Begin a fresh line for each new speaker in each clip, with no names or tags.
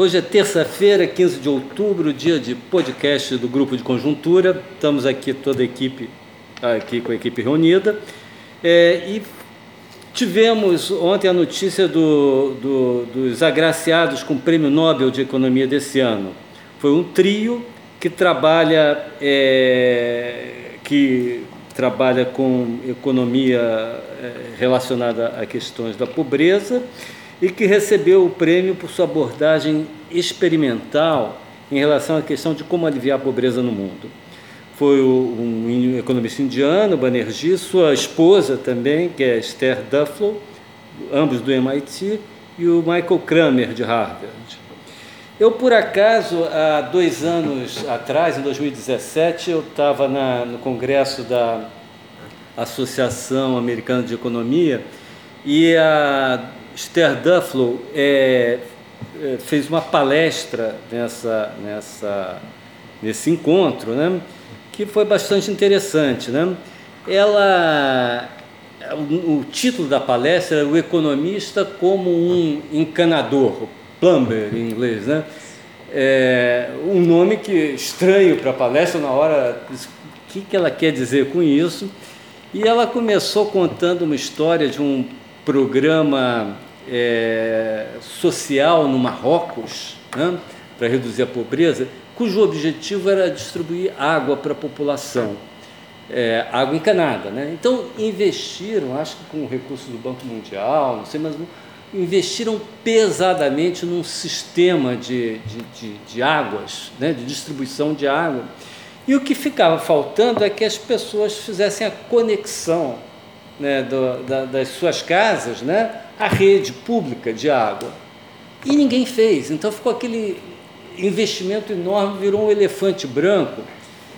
Hoje é terça-feira, 15 de outubro, dia de podcast do Grupo de Conjuntura. Estamos aqui, toda a equipe, aqui com a equipe reunida. É, e tivemos ontem a notícia do, do, dos agraciados com o Prêmio Nobel de Economia desse ano. Foi um trio que trabalha, é, que trabalha com economia é, relacionada a questões da pobreza e que recebeu o prêmio por sua abordagem experimental em relação à questão de como aliviar a pobreza no mundo. Foi um economista indiano, Banerjee, sua esposa também, que é Esther Duflo, ambos do MIT, e o Michael Kramer, de Harvard. Eu, por acaso, há dois anos atrás, em 2017, eu estava no congresso da Associação Americana de Economia e a Esther Duflo é, é, fez uma palestra nessa, nessa, nesse encontro, né, que foi bastante interessante. Né? Ela, o, o título da palestra era O Economista como um Encanador, plumber em inglês. Né? É, um nome que estranho para a palestra, na hora, o que, que ela quer dizer com isso? E ela começou contando uma história de um programa é, social no Marrocos, né, para reduzir a pobreza, cujo objetivo era distribuir água para a população, é, água encanada. Né? Então, investiram, acho que com recursos do Banco Mundial, não sei, mas investiram pesadamente num sistema de, de, de, de águas, né, de distribuição de água. E o que ficava faltando é que as pessoas fizessem a conexão né, do, da, das suas casas né, à rede pública de água. E ninguém fez. Então ficou aquele investimento enorme, virou um elefante branco.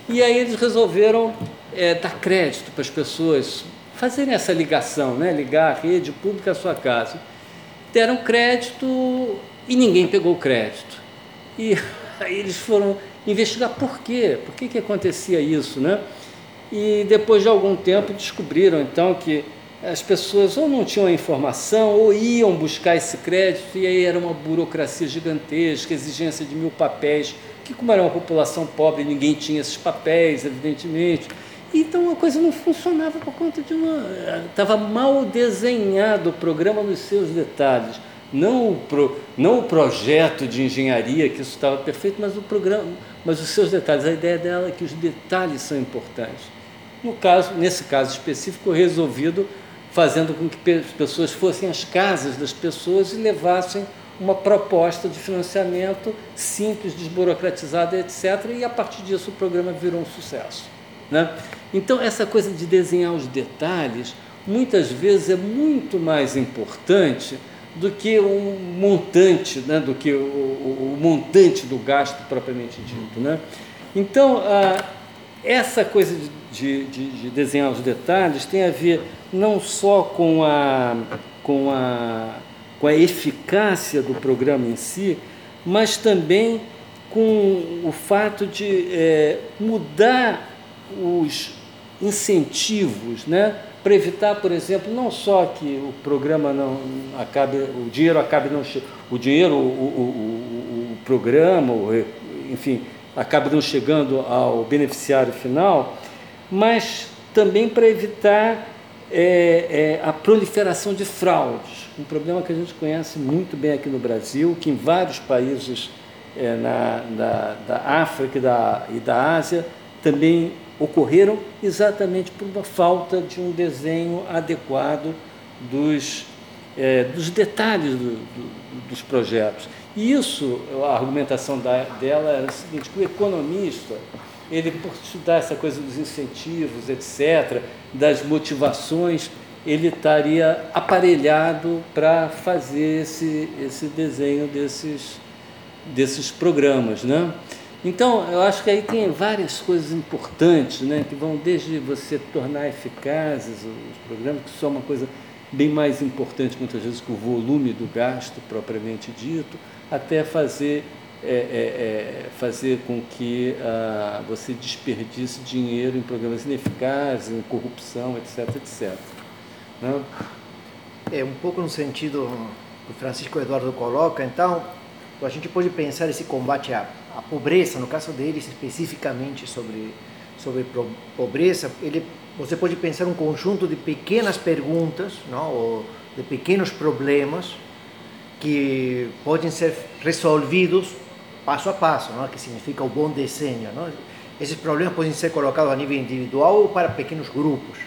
E aí eles resolveram é, dar crédito para as pessoas fazerem essa ligação, né, ligar a rede pública à sua casa. Deram crédito e ninguém pegou crédito. E aí eles foram investigar por quê, por que, que acontecia isso, né? E depois de algum tempo descobriram então que as pessoas ou não tinham a informação ou iam buscar esse crédito e aí era uma burocracia gigantesca, exigência de mil papéis, que como era uma população pobre, ninguém tinha esses papéis, evidentemente. Então a coisa não funcionava por conta de uma. Estava mal desenhado o programa nos seus detalhes. Não o, pro, não o projeto de engenharia, que isso estava perfeito, mas o programa, mas os seus detalhes. A ideia dela é que os detalhes são importantes. No caso, nesse caso específico, resolvido fazendo com que as pessoas fossem às casas das pessoas e levassem uma proposta de financiamento simples, desburocratizada, etc. E a partir disso o programa virou um sucesso. Né? Então, essa coisa de desenhar os detalhes, muitas vezes é muito mais importante do que um montante, né? do que o, o, o montante do gasto propriamente dito. Né? Então, a, essa coisa de, de, de, desenhar os detalhes tem a ver não só com a, com, a, com a eficácia do programa em si, mas também com o fato de é, mudar os incentivos, né? para evitar, por exemplo, não só que o programa não acabe, o dinheiro acabe não o dinheiro, o, o, o, o programa, enfim, acaba não chegando ao beneficiário final, mas também para evitar é, é, a proliferação de fraudes, um problema que a gente conhece muito bem aqui no Brasil, que em vários países é, na, na, da África e da, e da Ásia também ocorreram exatamente por uma falta de um desenho adequado dos, é, dos detalhes do, do, dos projetos. E isso, a argumentação da, dela era a seguinte, o economista, ele por estudar essa coisa dos incentivos, etc., das motivações, ele estaria aparelhado para fazer esse, esse desenho desses, desses programas. Né? Então, eu acho que aí tem várias coisas importantes, né, que vão desde você tornar eficazes os programas, que são é uma coisa bem mais importante muitas vezes que o volume do gasto propriamente dito, até fazer, é, é, é, fazer com que ah, você desperdice dinheiro em programas ineficazes, em corrupção, etc. etc.
Né? É um pouco no sentido que o Francisco Eduardo coloca, Então a gente pode pensar esse combate à, à pobreza, no caso deles especificamente sobre sobre pobreza, ele você pode pensar um conjunto de pequenas perguntas, não, ou de pequenos problemas que podem ser resolvidos passo a passo, não? que significa o bom desenho. Não? Esses problemas podem ser colocados a nível individual ou para pequenos grupos.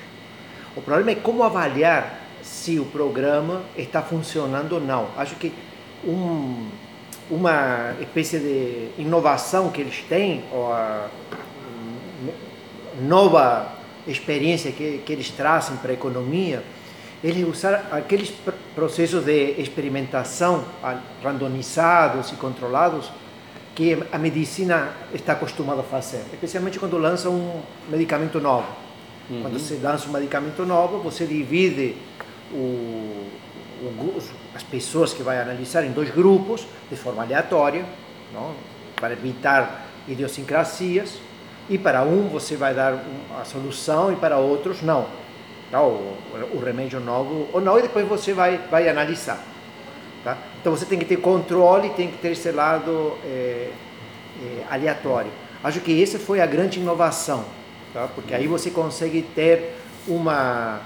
O problema é como avaliar se o programa está funcionando ou não. Acho que um, uma espécie de inovação que eles têm, ou a nova experiência que, que eles trazem para a economia, eles usar aqueles processos de experimentação randomizados e controlados que a medicina está acostumada a fazer, especialmente quando lança um medicamento novo. Uhum. Quando você lança um medicamento novo, você divide o, o, as pessoas que vai analisar em dois grupos de forma aleatória, não? para evitar idiosincrasias, e para um você vai dar a solução e para outros não. Tá? O, o remédio novo ou não, e depois você vai, vai analisar. Tá? Então você tem que ter controle, tem que ter esse lado é, é, aleatório. Acho que essa foi a grande inovação, tá? porque aí você consegue ter uma.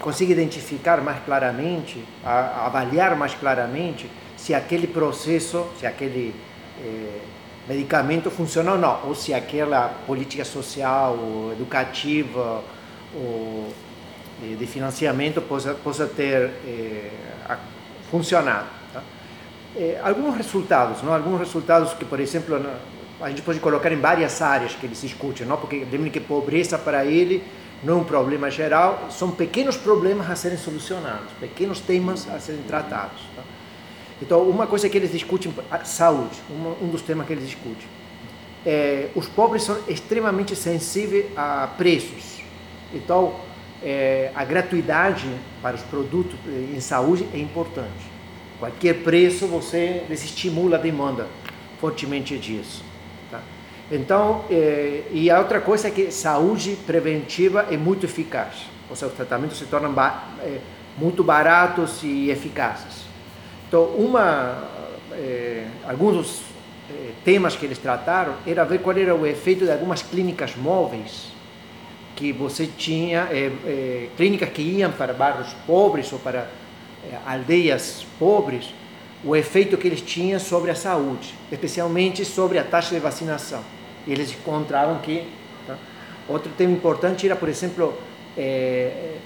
consegue identificar mais claramente, a, avaliar mais claramente se aquele processo, se aquele. É, medicamento funciona ou não, ou se aquela política social, ou educativa, ou eh, de financiamento possa, possa ter eh, funcionado. Tá? Eh, alguns resultados, não? alguns resultados que, por exemplo, a gente pode colocar em várias áreas que eles discutem, não? porque lembrem que pobreza para ele não é um problema geral, são pequenos problemas a serem solucionados, pequenos temas a serem tratados. Tá? Então, uma coisa que eles discutem, saúde, um, dos temas que eles discutem. É, os pobres são extremamente sensíveis a preços. Então, é, a gratuidade para os produtos em saúde é importante. Qualquer preço você desestimula a demanda fortemente disso. Tá? Então, é, e a outra coisa é que saúde preventiva é muito eficaz. Ou seja, os tratamentos se tornam ba é, muito baratos e eficazes. Então, uma, alguns dos temas que eles trataram era ver qual era o efeito de algumas clínicas móveis que você tinha, é, clínicas que iam para bairros pobres ou para aldeias pobres, o efeito que eles tinham sobre a saúde, especialmente sobre a taxa de vacinação. E eles encontraram que tá? outro tema importante era, por exemplo, é,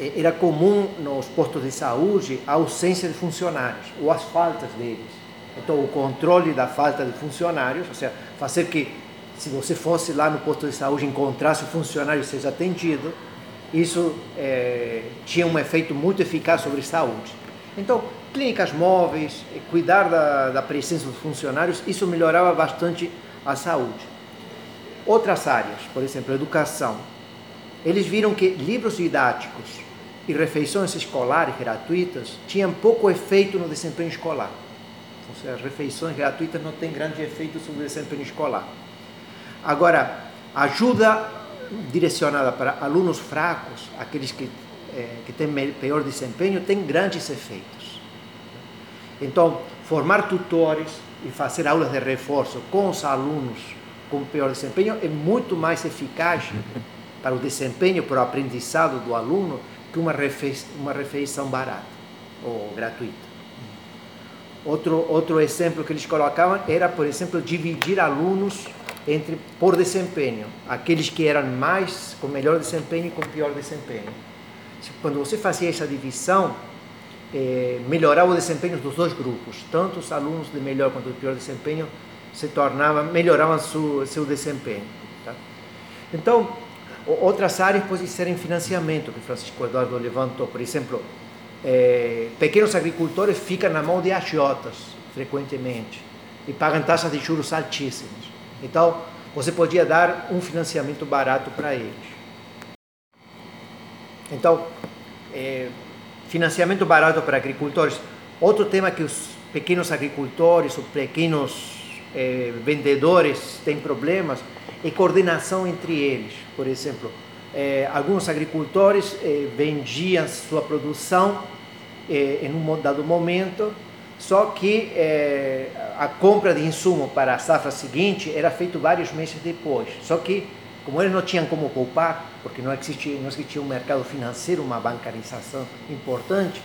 é, era comum nos postos de saúde a ausência de funcionários ou as faltas deles. Então, o controle da falta de funcionários, ou seja, fazer que se você fosse lá no posto de saúde encontrasse o funcionário e seja atendido, isso é, tinha um efeito muito eficaz sobre a saúde. Então, clínicas móveis, cuidar da, da presença dos funcionários, isso melhorava bastante a saúde. Outras áreas, por exemplo, educação. Eles viram que livros didáticos e refeições escolares gratuitas tinham pouco efeito no desempenho escolar. Ou seja, as refeições gratuitas não têm grande efeito sobre o desempenho escolar. Agora, ajuda direcionada para alunos fracos, aqueles que, eh, que têm pior desempenho, tem grandes efeitos. Então, formar tutores e fazer aulas de reforço com os alunos com pior desempenho é muito mais eficaz para o desempenho, para o aprendizado do aluno, que uma refeição, uma refeição barata ou gratuita. Outro, outro exemplo que eles colocavam era, por exemplo, dividir alunos entre por desempenho, aqueles que eram mais com melhor desempenho e com pior desempenho. Quando você fazia essa divisão, eh, melhorava o desempenho dos dois grupos, tanto os alunos de melhor quanto de pior desempenho se tornavam melhoravam seu, seu desempenho. Tá? Então Outras áreas podem ser em financiamento, que Francisco Eduardo levantou. Por exemplo, é, pequenos agricultores ficam na mão de agiotas, frequentemente, e pagam taxas de juros altíssimas. Então, você podia dar um financiamento barato para eles. Então, é, financiamento barato para agricultores. Outro tema que os pequenos agricultores, os pequenos é, vendedores têm problemas e coordenação entre eles. Por exemplo, eh, alguns agricultores eh, vendiam sua produção eh, em um dado momento Só que é, a compra de insumo para a safra seguinte era feito vários meses depois. Só que, como eles não tinham como poupar, porque não existia, não existia um mercado financeiro, uma bancarização importante,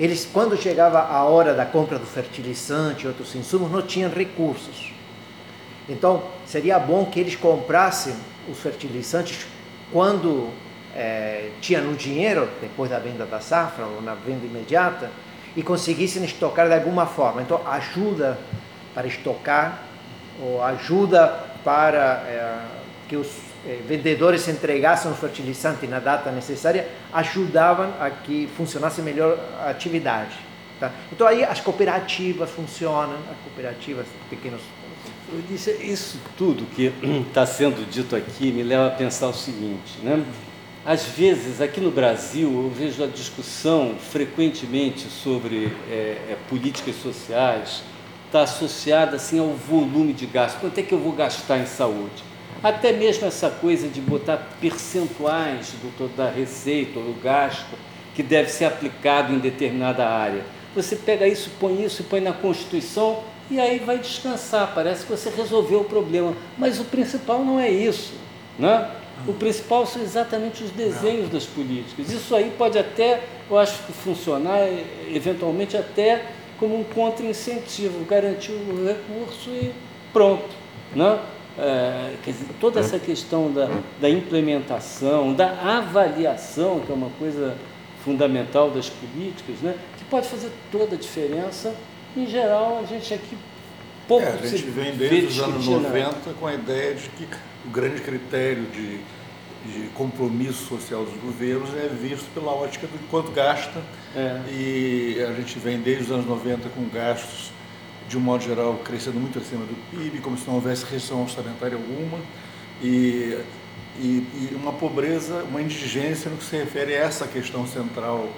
eles, quando chegava a hora da compra do fertilizante e outros insumos, não tinham recursos. Então, seria bom que eles comprassem os fertilizantes quando é, tinham o dinheiro, depois da venda da safra ou na venda imediata, e conseguissem estocar de alguma forma. Então, ajuda para estocar ou ajuda para é, que os é, vendedores entregassem o fertilizante na data necessária, ajudavam a que funcionasse melhor a atividade. Tá? Então, aí as cooperativas funcionam, as cooperativas, pequenos
isso tudo que está sendo dito aqui me leva a pensar o seguinte, né? Às vezes, aqui no Brasil, eu vejo a discussão frequentemente sobre é, é, políticas sociais está associada assim ao volume de gasto. Quanto é que eu vou gastar em saúde? Até mesmo essa coisa de botar percentuais do, da receita ou do gasto que deve ser aplicado em determinada área. Você pega isso, põe isso e põe na Constituição e aí vai descansar. Parece que você resolveu o problema. Mas o principal não é isso. Né? O principal são exatamente os desenhos das políticas. Isso aí pode até, eu acho que funcionar, eventualmente até como um contra-incentivo, garantir o recurso e pronto. Né? É, quer dizer, toda essa questão da, da implementação, da avaliação, que é uma coisa fundamental das políticas, né? que pode fazer toda a diferença. Em geral, a gente aqui pouco
é, A gente vem desde os anos 90 com a ideia de que o grande critério de, de compromisso social dos governos é visto pela ótica do quanto gasta. É. E a gente vem desde os anos 90 com gastos, de um modo geral, crescendo muito acima do PIB, como se não houvesse restrição orçamentária alguma. E, e, e uma pobreza, uma indigência no que se refere a essa questão central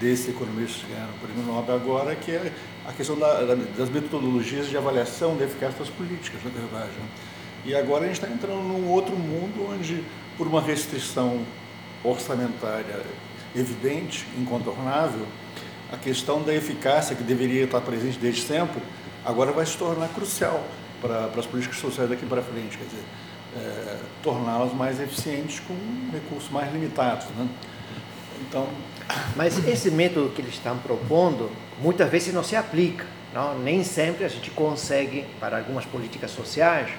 desse economista que ganharam o prêmio Nobel agora, que é a questão da, das metodologias de avaliação da eficácia das políticas, na verdade. Né? E agora a gente está entrando num outro mundo onde, por uma restrição orçamentária evidente, incontornável, a questão da eficácia, que deveria estar presente desde sempre, agora vai se tornar crucial para, para as políticas sociais daqui para frente, quer dizer, é, torná-las mais eficientes com recursos mais limitados. Né?
Então... Mas esse método que eles estão propondo, muitas vezes não se aplica. Não? Nem sempre a gente consegue, para algumas políticas sociais,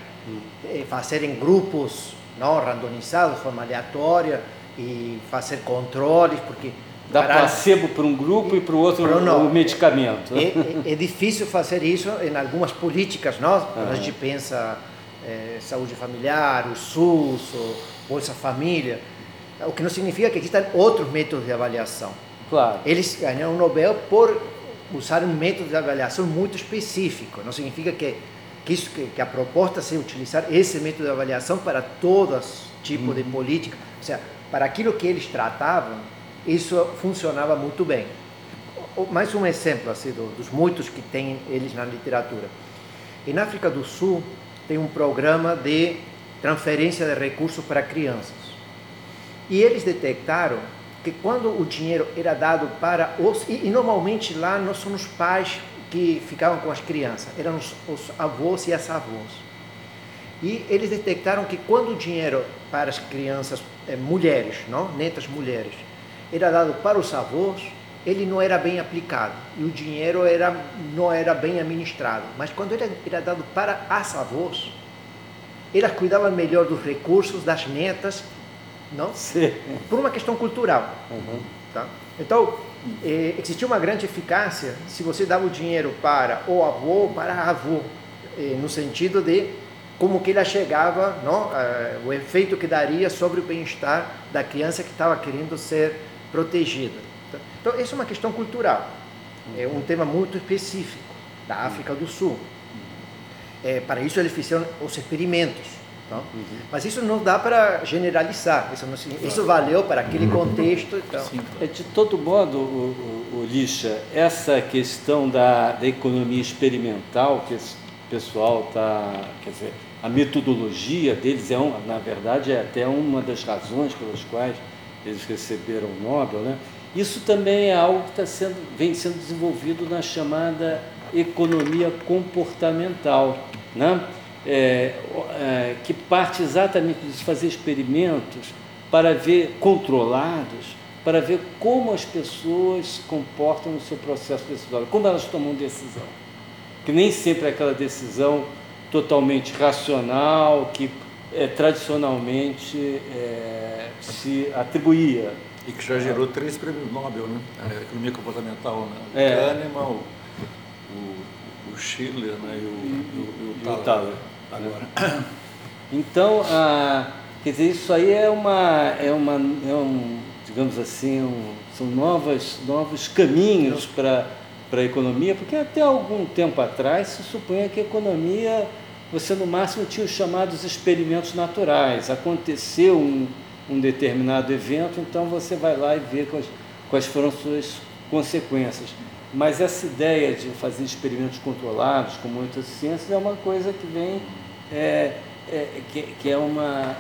fazer em grupos não randomizados, de forma aleatória, e fazer controles, porque
Dá para... placebo para um grupo e para o outro o medicamento.
É, é, é, difícil fazer isso em algumas políticas, não? Quando a gente pensa é, saúde familiar, o SUS, o Bolsa Família, o que não significa que existam outros métodos de avaliação.
Claro.
Eles ganharam o Nobel por usar um método de avaliação muito específico. Não significa que que, isso, que, que a proposta seja utilizar esse método de avaliação para todos tipos uhum. de política, ou seja, para aquilo que eles tratavam, isso funcionava muito bem. Mais um exemplo assim, dos muitos que tem eles na literatura. Em África do Sul tem um programa de transferência de recursos para crianças. E eles detectaram que quando o dinheiro era dado para os. E, e normalmente lá não são os pais que ficavam com as crianças, eram os, os avós e as avós. E eles detectaram que quando o dinheiro para as crianças, é, mulheres, não? netas mulheres, era dado para os avós, ele não era bem aplicado e o dinheiro era, não era bem administrado. Mas quando ele era dado para as avós, elas cuidavam melhor dos recursos das netas, não?
Sim.
Por uma questão cultural. Uhum. Tá? Então, eh, existia uma grande eficácia se você dava o dinheiro para o avô ou para a avó, no sentido de como que ela chegava, não? Eh, o efeito que daria sobre o bem-estar da criança que estava querendo ser protegida. Então, isso é uma questão cultural, é um tema muito específico da África do Sul. É, para isso eles fizeram os experimentos. Então, uhum. Mas isso não dá para generalizar, isso, não, isso valeu para aquele contexto. Então. Sim,
é, de todo modo, o, o, o Lixa, essa questão da, da economia experimental que esse pessoal está, quer dizer, a metodologia deles é, um, na verdade, é até uma das razões pelas quais eles receberam o Nobel, né? Isso também é algo que está sendo, vem sendo desenvolvido na chamada economia comportamental, né? É, é, que parte exatamente de fazer experimentos para ver controlados, para ver como as pessoas se comportam no seu processo decisório, como elas tomam decisão. Que nem sempre é aquela decisão totalmente racional que é, tradicionalmente é, se atribuía.
E que já gerou três prêmios Nobel, né? A economia comportamental, né? É. Kahneman, o, o Schiller né? e o,
e, e o, o Thaler. Agora. Então, a, quer dizer, isso aí é uma, é uma, é um, digamos assim, um, são novas, novos caminhos para para a economia, porque até algum tempo atrás se supunha que a economia você no máximo tinha os chamados experimentos naturais. Aconteceu um, um determinado evento, então você vai lá e vê quais, quais foram suas consequências. Mas essa ideia de fazer experimentos controlados, com muitas ciências, é uma coisa que vem, é, é, que, que, é, uma,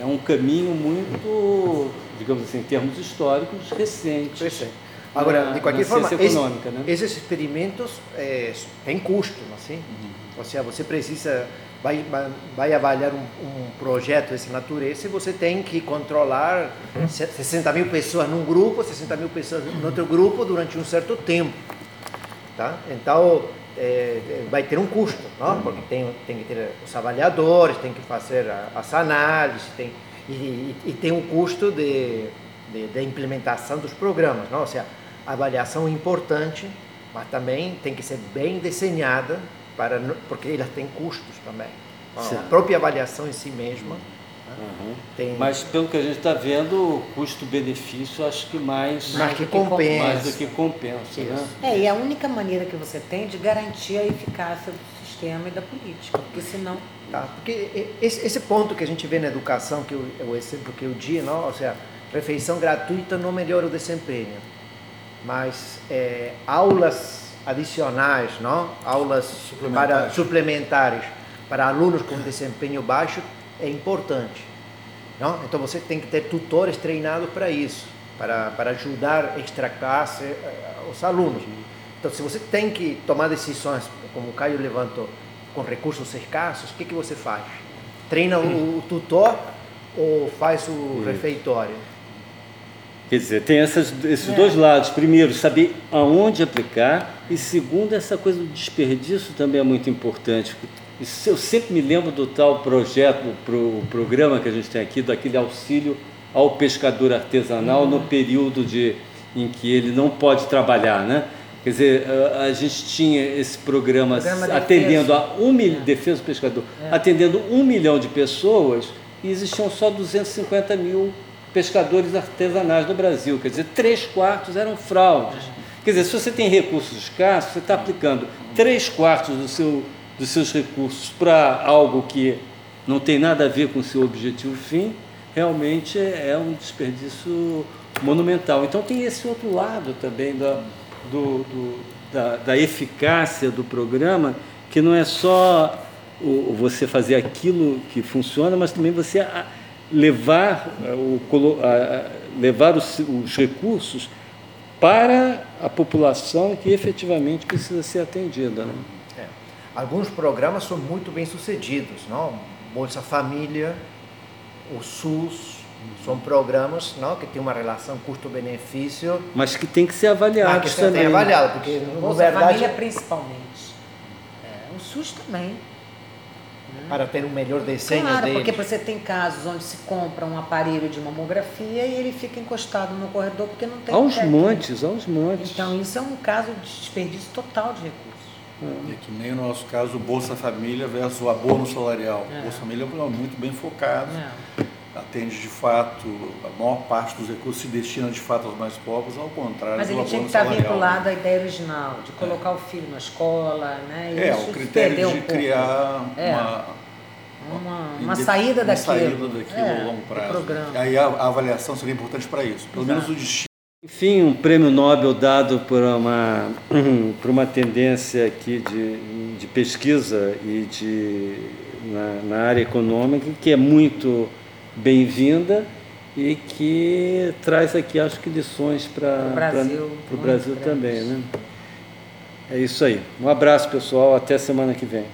é um caminho muito, digamos assim, em termos históricos, recente.
Recente. Agora, de qualquer forma, esse, né? esses experimentos é, têm custo, assim. Uhum. Ou seja, você precisa, vai, vai avaliar um, um projeto dessa natureza e você tem que controlar 60 mil pessoas num grupo, 60 mil pessoas no outro grupo durante um certo tempo. Tá? Então, é, vai ter um custo, não? porque tem, tem que ter os avaliadores, tem que fazer as análises, tem, e, e, e tem um custo de, de, de, implementação dos programas. Não? Ou seja, a avaliação é importante, mas também tem que ser bem desenhada para porque elas têm custos também. a própria avaliação em si mesma.
Uhum. Tem... Mas pelo que a gente está vendo, o custo-benefício acho que mais,
mais, que compensa.
mais do que compensa. Né?
É, e a única maneira que você tem de garantir a eficácia do sistema e da política, porque senão.
Tá, porque esse, esse ponto que a gente vê na educação, que o, o exemplo que eu di, não, ou seja, refeição gratuita não melhora o desempenho, mas é, aulas adicionais, não? aulas suplementares. Para, suplementares para alunos com desempenho baixo é importante. Não? Então você tem que ter tutores treinados para isso, para, para ajudar a extra-classe uh, os alunos. Então, se você tem que tomar decisões, como o Caio levantou, com recursos escassos, o que, que você faz? Treina o, o tutor ou faz o refeitório?
Quer dizer, tem essas, esses é. dois lados. Primeiro, saber aonde aplicar, e segundo, essa coisa do desperdício também é muito importante. Isso, eu sempre me lembro do tal projeto, pro, programa que a gente tem aqui, daquele auxílio ao pescador artesanal uhum. no período de, em que ele não pode trabalhar, né? Quer dizer, a, gente tinha esse programa, programa atendendo defesa. a um mil, é. defesa do pescador, é. atendendo um milhão de pessoas e existiam só 250 mil pescadores artesanais no Brasil. Quer dizer, três quartos eram fraudes. Quer dizer, se você tem recursos escassos, você está aplicando três quartos do seu, dos seus recursos para algo que não tem nada a ver com o seu objetivo fim, realmente é um desperdício monumental. Então tem esse outro lado também da, do, do, da, da eficácia do programa, que não é só o, você fazer aquilo que funciona, mas também você levar, eh, o, levar os, os recursos para a população que efetivamente precisa ser atendida. Né?
Alguns programas são muito bem sucedidos, não? Bolsa Família, o SUS, são programas não, que têm uma relação custo-benefício.
Mas que tem que ser avaliado
Mas que também. Tem avaliado, porque,
Bolsa verdade, Família principalmente. É, o SUS também
para ter um melhor desenho
claro,
dele.
porque você tem casos onde se compra um aparelho de mamografia e ele fica encostado no corredor porque não tem
Aos montes, aos montes.
Então isso é um caso de desperdício total de recursos.
É. é que nem o nosso caso, o Bolsa Família versus o abono salarial. É. Bolsa Família é um programa muito bem focado, é. atende de fato, a maior parte dos recursos se destina de fato aos mais pobres, ao contrário
Mas
do
ele tinha que estar vinculado à ideia original, de colocar é. o filho na escola, né?
E é, o critério de um criar
é.
uma
uma, uma saída uma daquilo.
saída daquilo a longo prazo. Aí a, a, avaliação seria importante para isso. Pelo Exato. menos o destino.
Enfim, um prêmio Nobel dado por uma, por uma tendência aqui de, de pesquisa e de, na, na área econômica, que é muito bem-vinda e que traz aqui, acho que, lições para o Brasil, Brasil também. Né? É isso aí. Um abraço, pessoal. Até semana que vem.